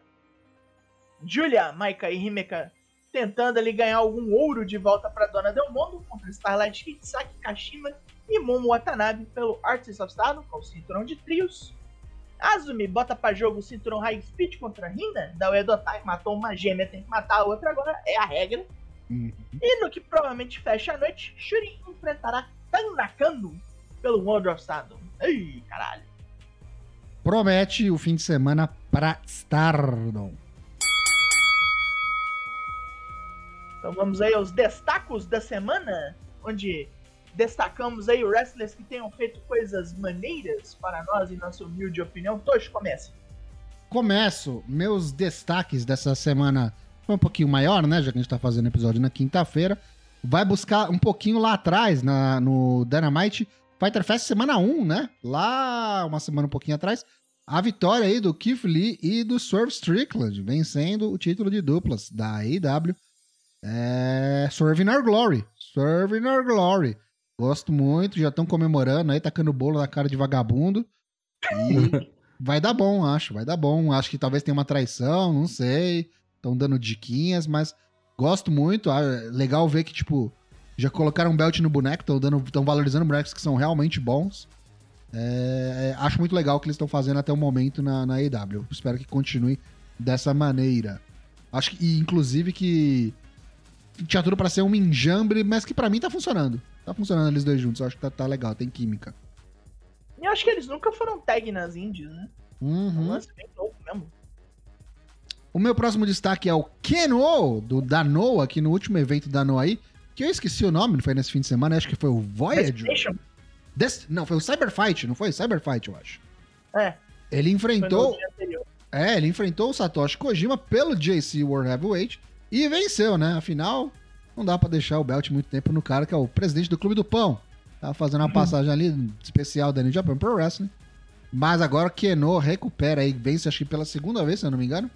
Julia, Maika e Himeka tentando ali ganhar algum ouro de volta para Dona Del Mundo contra Starlight Kid, Saki Kashima e Momo Watanabe pelo Artist of Stardom, com o cinturão de trios. Azumi bota para jogo o cinturão High Speed contra Rina, da Uedotai, matou uma gêmea, tem que matar a outra agora, é a regra. Uhum. E no que provavelmente fecha a noite, Shuri enfrentará Tanakano pelo World of Stardom. Ei, caralho. Promete o fim de semana pra Stardom. Então vamos aí aos destacos da semana, onde destacamos aí wrestlers que tenham feito coisas maneiras para nós, em nossa humilde opinião. Tosh, comece. Começo. Meus destaques dessa semana foi um pouquinho maior, né? Já que a gente tá fazendo episódio na quinta-feira. Vai buscar um pouquinho lá atrás, na, no Dynamite Fighter Fest semana 1, né? Lá, uma semana um pouquinho atrás. A vitória aí do Keith Lee e do Swerve Strickland, vencendo o título de duplas da AEW. É... Swerve in Our Glory. Swerve in Our Glory. Gosto muito, já estão comemorando aí, tacando bolo na cara de vagabundo. E vai dar bom, acho, vai dar bom. Acho que talvez tenha uma traição, não sei. Estão dando diquinhas, mas gosto muito. Ah, legal ver que, tipo, já colocaram um belt no boneco, estão valorizando bonecos que são realmente bons. É, acho muito legal o que eles estão fazendo até o momento na, na. Espero que continue dessa maneira. Acho que, e, inclusive, que tinha tudo pra ser um enjambre, mas que pra mim tá funcionando. Tá funcionando eles dois juntos. Eu acho que tá, tá legal, tem química. E eu acho que eles nunca foram tag nas indies, né? É um Uhum. lance bem novo mesmo. O meu próximo destaque é o Keno, do Danoa, aqui no último evento da Danoa aí, que eu esqueci o nome, não foi nesse fim de semana, acho que foi o? Des- Não, foi o Cyberfight, não foi? Cyberfight, eu acho. É, Ele enfrentou, é, ele enfrentou o Satoshi Kojima pelo JC World Heavyweight e venceu, né? Afinal, não dá pra deixar o belt muito tempo no cara que é o presidente do Clube do Pão. Tava fazendo uma passagem ali especial da New Japan Pro Wrestling. Mas agora o Keno recupera aí, vence acho que pela segunda vez, se eu não me engano,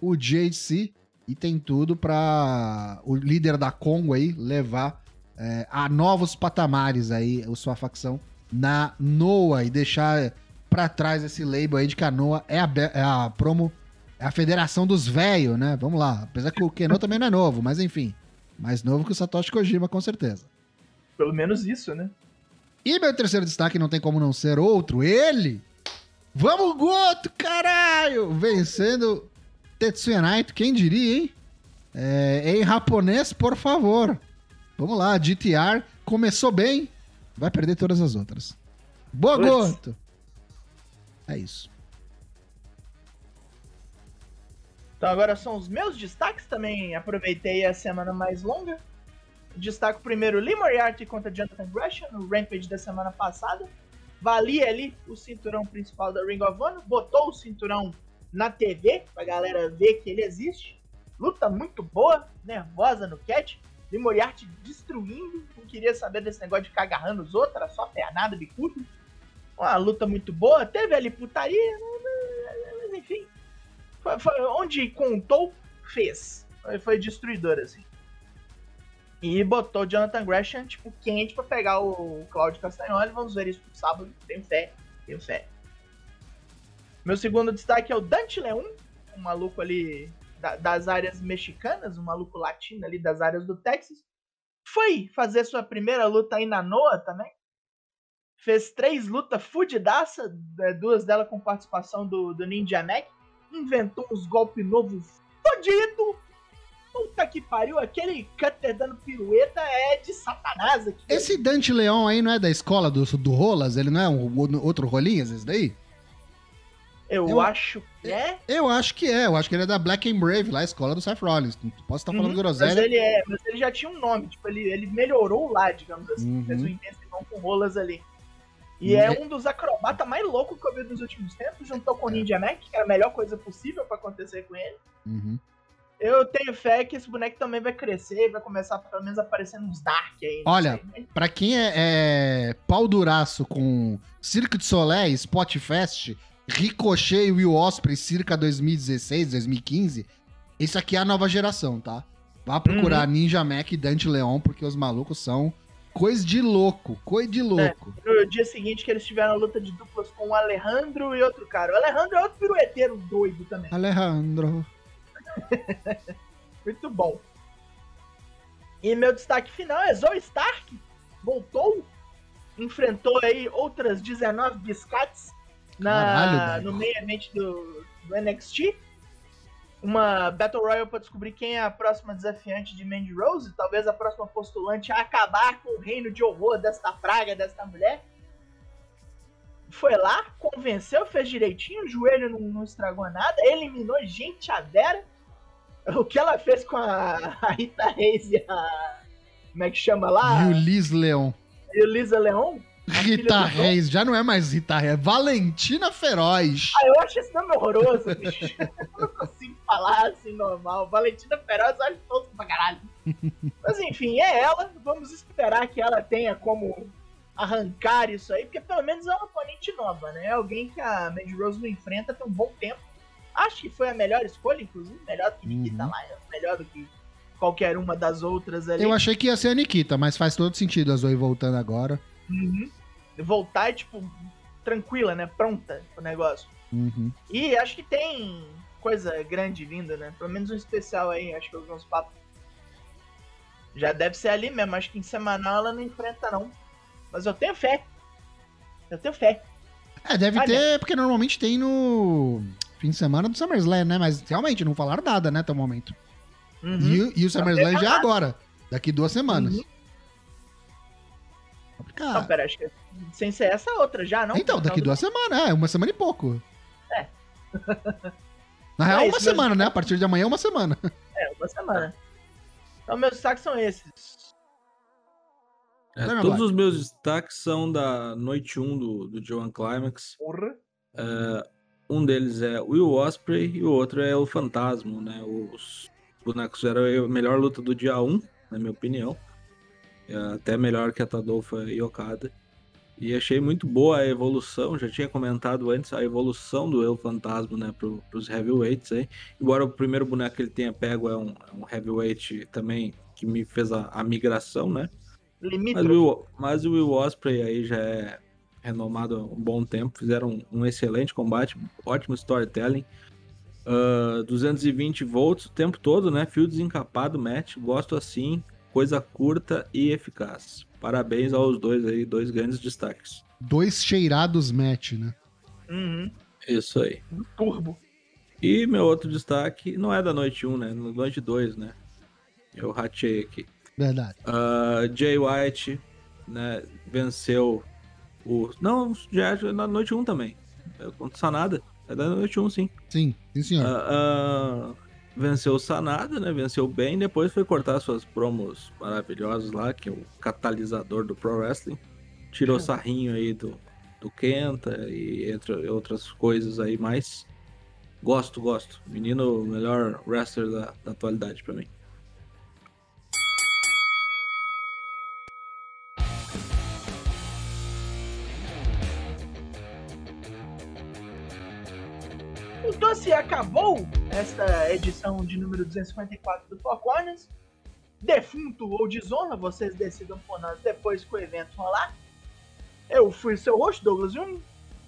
o JC e tem tudo pra o líder da Congo aí levar é, a novos patamares aí a sua facção na Noah e deixar pra trás esse label aí de que a Noah é a, é a promo, é a federação dos velhos, né? Vamos lá. Apesar que o Keno também não é novo, mas enfim. Mais novo que o Satoshi Kojima, com certeza. Pelo menos isso, né? E meu terceiro destaque não tem como não ser outro, ele. Vamos, Goto, caralho! Vencendo Tetsuya Naito, quem diria, hein? É, em japonês, por favor. Vamos lá, GTR começou bem, vai perder todas as outras. Boa. Goto! É isso. Então agora são os meus destaques também. Aproveitei a semana mais longa. Destaco primeiro Lee Moriarty contra Jonathan Gresham no Rampage da semana passada. Valia ali o cinturão principal da Ring of Honor. Botou o cinturão na TV pra galera ver que ele existe. Luta muito boa, nervosa no catch. Lee Moriarty destruindo. Não queria saber desse negócio de ficar agarrando os outros. Era só pernada, bicudo. Uma luta muito boa. Teve ali putaria. Mas enfim. Foi, foi onde contou, fez. Foi, foi destruidor, assim. E botou o Jonathan Gresham, tipo, quente pra pegar o Claudio Castagnoli. Vamos ver isso no sábado. Tenho fé, tenho fé. Meu segundo destaque é o Dante Leon, um maluco ali da- das áreas mexicanas, um maluco latino ali das áreas do Texas. Foi fazer sua primeira luta aí na Noa também. Fez três lutas fudidaça, é, duas delas com participação do, do Ninja Mac. Inventou uns golpes novos fodido. Puta que pariu, aquele cutter dando pirueta é de satanás aqui. Esse Dante Leon aí não é da escola do, do Rolas? Ele não é um outro Rolinhas, esse daí? Eu, eu- acho que é. Eu acho que é. Eu acho que ele é da Black and Brave, lá a escola do Seth Rollins. Posso estar falando Uhum, Mas groselha. ele é, mas ele já tinha um nome, tipo, ele, ele melhorou lá, digamos assim, Uhum. fez um intensivão com rolas ali. E Uhum. é um dos acrobatas mais loucos que eu vi nos últimos tempos, juntou com o Ninja Mac, que era a melhor coisa possível pra acontecer com ele. Uhum. Eu tenho fé que esse boneco também vai crescer e vai começar pelo menos a aparecer nos Dark aí. Olha, sei, né? Pra quem é, é pau duraço com Cirque de Solé, Spot Fest, Ricochet e Will Osprey, circa 2016, 2015, isso aqui é a nova geração, tá? Vá procurar Ninja Mac e Dante Leon, porque os malucos são coisa de louco, coisa de louco. No dia seguinte que eles tiveram a luta de duplas com o Alejandro e outro cara. O Alejandro é outro pirueteiro doido também. Alejandro. Muito bom. E meu destaque final é Zoe Stark. Voltou. Enfrentou aí outras 19 biscates na, Caralho, no meio evento do, do NXT. Uma Battle Royale pra descobrir quem é a próxima desafiante de Mandy Rose. Talvez a próxima postulante a acabar com o reino de horror desta praga, desta mulher. Foi lá, convenceu, fez direitinho, o joelho não, não estragou nada, eliminou gente a Vera. O que ela fez com a, a Rita Reis e a. Como é que chama lá? Liz Leon. E o Lisa Leon? Rita Reis, já não é mais Rita Reis, é Valentina Feroz. Ah, eu acho esse nome horroroso, bicho. eu não consigo falar assim normal. Valentina Feroz, eu acho tosco pra caralho. Mas enfim, é ela. Vamos esperar que ela tenha como arrancar isso aí, porque pelo menos é uma oponente nova, né? É alguém que a Mandy Rose não enfrenta tem um bom tempo. Acho que foi a melhor escolha, inclusive. Melhor do que Nikita Uhum. Lyons, melhor do que qualquer uma das outras ali. Eu achei que ia ser a Nikita, mas faz todo sentido a Zoe voltando agora. Uhum. Voltar, tipo, tranquila, né? Pronta pro negócio. Uhum. E acho que tem coisa grande vindo, né? Pelo menos um especial aí, acho que eu vi uns papos. Já deve ser ali mesmo, acho que em semanal ela não enfrenta não. Mas eu tenho fé. Eu tenho fé. É, deve Olha. ter, porque normalmente tem no fim de semana do SummerSlam, né? Mas realmente não falaram nada, né, até o momento. Uhum. E, o- e o SummerSlam já é agora, daqui duas semanas. Uhum. Complicado. Não, pera, acho que sem ser essa outra já, não? então, daqui duas semanas, é, uma semana e pouco. É. Na real, É uma mesmo. semana, né? A partir de amanhã, uma semana. É, uma semana. Então meus destaques são esses. É, todos os meus destaques são da noite 1 do, do Joan Climax. Porra. Um deles é o Will Osprey e o outro é o Fantasma, né? Os bonecos eram a melhor luta do dia 1, na minha opinião. É até melhor que a Tadolfa e Okada. E achei muito boa a evolução, já tinha comentado antes, a evolução do El Fantasma, né, pro, pros heavyweights aí. Embora o primeiro boneco que ele tenha pego é um, é um heavyweight também que me fez a, a migração, né? Mas o, Will, mas o Will Osprey aí já é renomado há um bom tempo. Fizeram um, um excelente combate, ótimo storytelling. Ah, 220 volts o tempo todo, né? Fio desencapado, match. Gosto assim, coisa curta e eficaz. Parabéns aos dois aí, dois grandes destaques. Dois cheirados match, né? Uhum. Isso aí. Turbo. E meu outro destaque não é da noite 1, né? Da noite 2, né? Eu ratei aqui. Verdade. Ah, Jay White, né, venceu o. Não, já é na noite 1 também. É contra o Sanada. É da noite 1, sim. Sim, sim, senhor. Ah, ah, venceu o Sanada, né? Venceu bem. Depois foi cortar suas promos maravilhosas lá, que é o catalisador do Pro Wrestling. Tirou sarrinho aí do, do Kenta e entre outras coisas aí mais. Gosto, gosto. Menino, o melhor wrestler da, da atualidade pra mim. Então se acabou esta edição de número 254 do Four Corners. defunto ou desonra, vocês decidam por nós depois que o evento rolar. Eu fui seu host, Douglas Jung.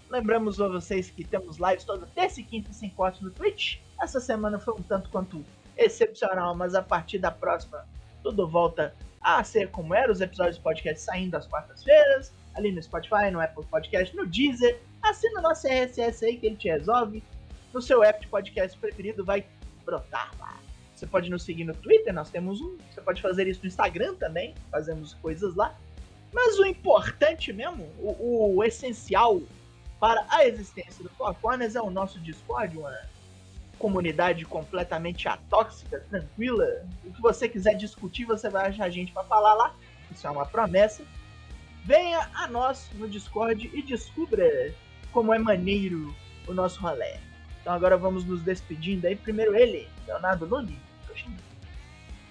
Lembramos a vocês que temos lives toda terça e quinta sem corte no Twitch. Essa semana foi um tanto quanto excepcional, mas a partir da próxima tudo volta a ser como era, os episódios do podcast saindo às quartas-feiras, ali no Spotify, no Apple Podcast, no Deezer. Assina nosso RSS aí que ele te resolve. No seu app de podcast preferido vai brotar lá. Você pode nos seguir no Twitter, nós temos um. Você pode fazer isso no Instagram também, fazemos coisas lá. Mas o importante mesmo, o, o essencial para a existência do Four Corners é o nosso Discord, uma comunidade completamente atóxica, tranquila. O que você quiser discutir, você vai achar gente para falar lá. Isso é uma promessa. Venha a nós no Discord e descubra como é maneiro o nosso rolê. Então agora vamos nos despedindo aí. Primeiro ele, Leonardo Nunes.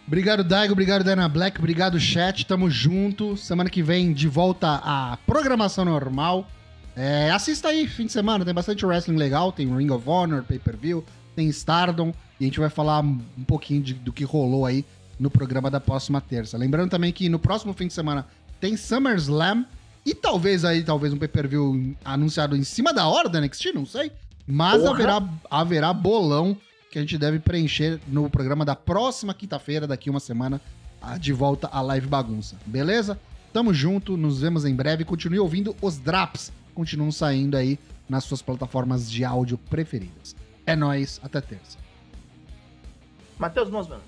Obrigado, Daigo. Obrigado, Dana Black. Obrigado, chat. Tamo junto. Semana que vem, de volta à programação normal. É, assista aí, fim de semana. Tem bastante wrestling legal. Tem Ring of Honor, pay-per-view. Tem Stardom. E a gente vai falar um pouquinho de, do que rolou aí no programa da próxima terça. Lembrando também que no próximo fim de semana tem SummerSlam. E talvez aí, talvez um pay-per-view anunciado em cima da hora da NXT, não sei. Mas haverá, haverá bolão que a gente deve preencher no programa da próxima quinta-feira, daqui uma semana, de volta à Live Bagunça. Beleza? Tamo junto, nos vemos em breve. Continue ouvindo os Draps. Continuam saindo aí nas suas plataformas de áudio preferidas. É nóis, até terça. Matheus Mosman.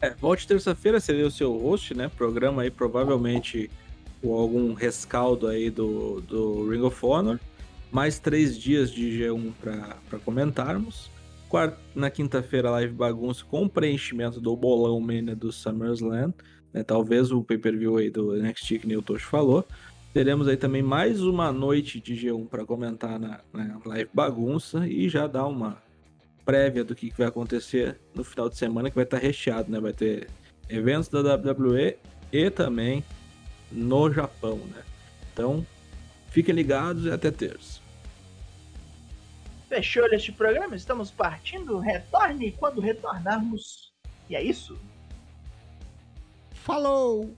É, volte terça-feira, serei o seu host, né? Programa aí provavelmente com algum rescaldo aí do, do Ring of Honor. Mais três dias de G1 para comentarmos quarta, na quinta-feira, live bagunça com preenchimento do bolão Mania do SummerSlam. Né? Talvez o pay-per-view aí do NXT que o Tosh falou. Teremos aí também mais uma noite de G1 para comentar na, live bagunça e já dar uma prévia do que, que vai acontecer no final de semana, que vai estar recheado, né? Vai ter eventos da WWE e também no Japão, né? Então, fiquem ligados e até terça. Fechou este programa, estamos partindo. Retorne quando retornarmos. E é isso. Falou!